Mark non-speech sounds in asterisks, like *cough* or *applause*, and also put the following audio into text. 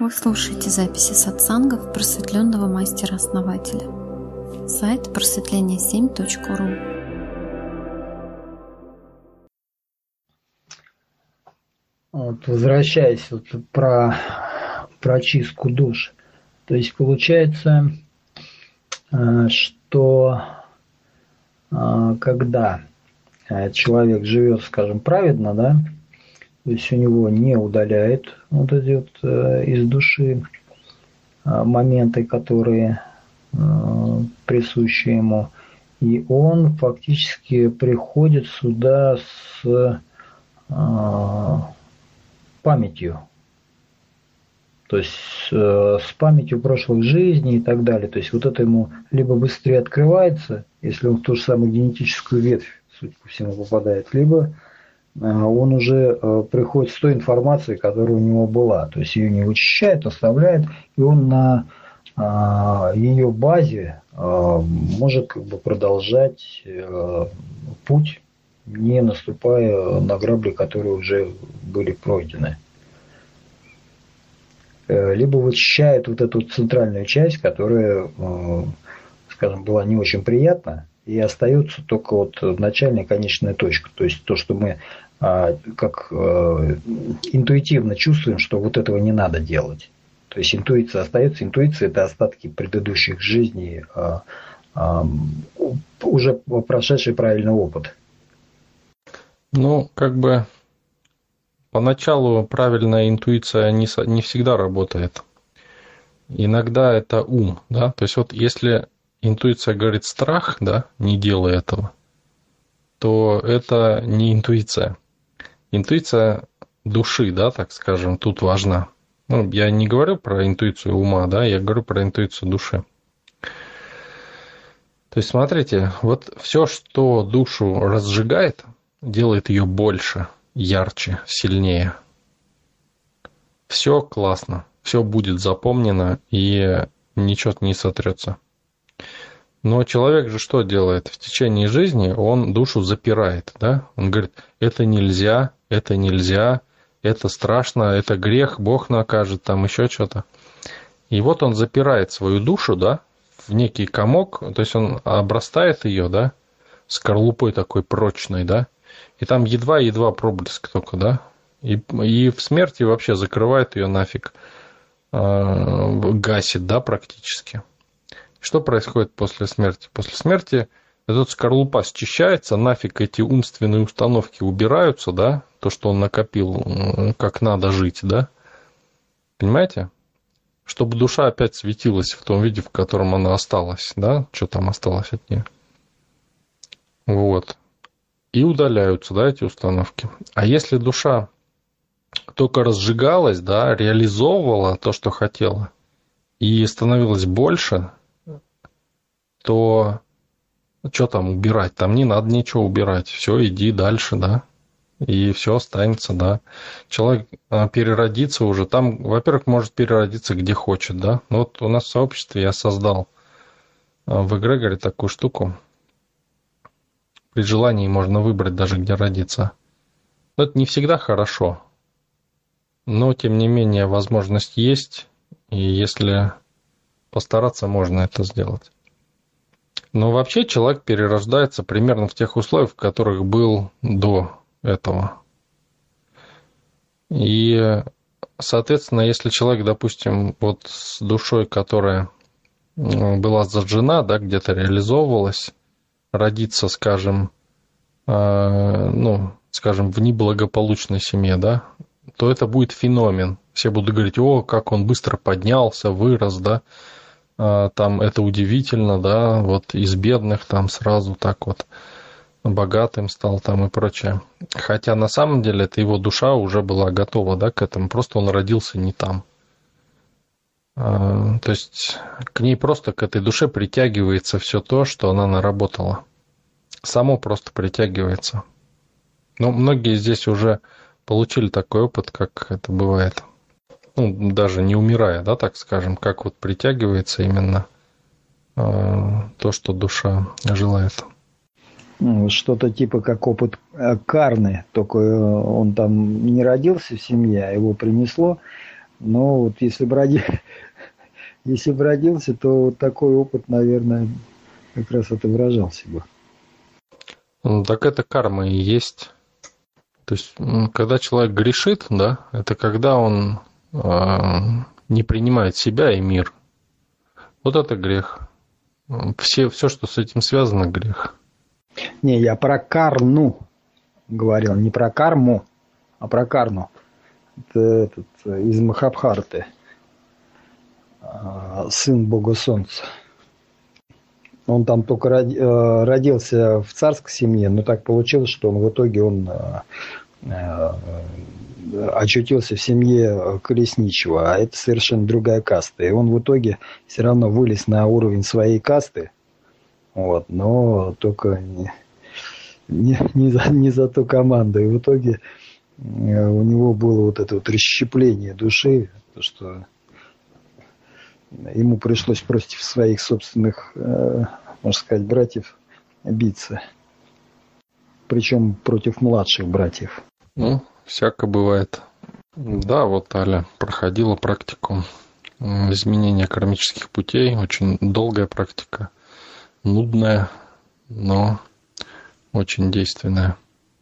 Вы слушаете записи сатсангов просветленного мастера-основателя. Сайт просветление7.ру вот, Возвращаясь вот про прочистку душ. То есть получается, э, что э, когда э, человек живет, скажем, праведно, да, то есть у него не удаляет вот эти вот э, из души э, моменты, которые э, присущи ему. И он фактически приходит сюда с памятью. То есть с памятью прошлых жизней и так далее. То есть вот это ему либо быстрее открывается, если он в ту же самую генетическую ветвь, суть по всему, попадает, либо Э, он уже э, приходит с той информацией, которая у него была. То есть ее не вычищает, оставляет, и он на а, ее базе а, может как бы продолжать э, путь, не наступая на грабли, которые уже были пройдены. Либо вычищает вот эту центральную часть, которая, скажем, была не очень приятна, и остается только вот начальная конечная точка. То есть то, что мы а, как э, интуитивно чувствуем, что вот этого не надо делать. То есть интуиция остается. Интуиция это остатки предыдущих жизней, а, а, уже прошедший правильный опыт. Ну, как бы поначалу правильная интуиция не, не всегда работает. Иногда это ум, да. То есть вот если интуиция говорит страх, да, не делай этого, то это не интуиция. Интуиция души, да, так скажем, тут важна. Ну, я не говорю про интуицию ума, да, я говорю про интуицию души. То есть, смотрите, вот все, что душу разжигает, делает ее больше, ярче, сильнее. Все классно, все будет запомнено и ничего не сотрется. Но человек же что делает? В течение жизни он душу запирает, да? Он говорит, это нельзя, это нельзя, это страшно, это грех, Бог накажет, там еще что-то. И вот он запирает свою душу, да, в некий комок, то есть он обрастает ее, да, скорлупой такой прочной, да, и там едва-едва проблеск только, да, и, и в смерти вообще закрывает ее нафиг, э, гасит, да, практически. Что происходит после смерти? После смерти этот скорлупа счищается, нафиг эти умственные установки убираются, да, то, что он накопил, как надо жить, да. Понимаете? Чтобы душа опять светилась в том виде, в котором она осталась, да, что там осталось от нее. Вот. И удаляются, да, эти установки. А если душа только разжигалась, да, реализовывала то, что хотела, и становилась больше, то ну, что там убирать? Там не надо ничего убирать. Все, иди дальше, да. И все останется, да. Человек а, переродится уже. Там, во-первых, может переродиться где хочет, да. Ну, вот у нас в сообществе я создал а, в эгрегоре такую штуку. При желании можно выбрать даже, где родиться. Но это не всегда хорошо. Но, тем не менее, возможность есть. И если постараться, можно это сделать. Но вообще человек перерождается примерно в тех условиях, в которых был до этого. И, соответственно, если человек, допустим, вот с душой, которая была зажжена, да, где-то реализовывалась, родиться, скажем, э, ну, скажем, в неблагополучной семье, да, то это будет феномен. Все будут говорить, о, как он быстро поднялся, вырос, да, там это удивительно, да, вот из бедных там сразу так вот богатым стал там и прочее. Хотя на самом деле это его душа уже была готова, да, к этому, просто он родился не там. А, то есть к ней просто, к этой душе притягивается все то, что она наработала. Само просто притягивается. Но многие здесь уже получили такой опыт, как это бывает ну, даже не умирая, да, так скажем, как вот притягивается именно э, то, что душа желает. Ну, что-то типа как опыт э, Карны, только э, он там не родился в семье, а его принесло. Но вот если бы, роди... *laughs* если бы родился, то вот такой опыт, наверное, как раз это выражался бы. Ну, так это карма и есть. То есть, когда человек грешит, да, это когда он не принимает себя и мир. Вот это грех. Все, все, что с этим связано, грех. Не, я про карну говорил, не про карму, а про карну. Это этот, из Махабхарты. А, сын Бога Солнца. Он там только э, родился в царской семье, но так получилось, что он в итоге он э, э, очутился в семье колесничего, а это совершенно другая каста. И он в итоге все равно вылез на уровень своей касты, вот, но только не, не, не, за, не за ту команду. И в итоге у него было вот это вот расщепление души, то, что ему пришлось против своих собственных, э, можно сказать, братьев биться. Причем против младших братьев. Ну, всяко бывает. Да, вот Аля проходила практику изменения кармических путей. Очень долгая практика, нудная, но очень действенная.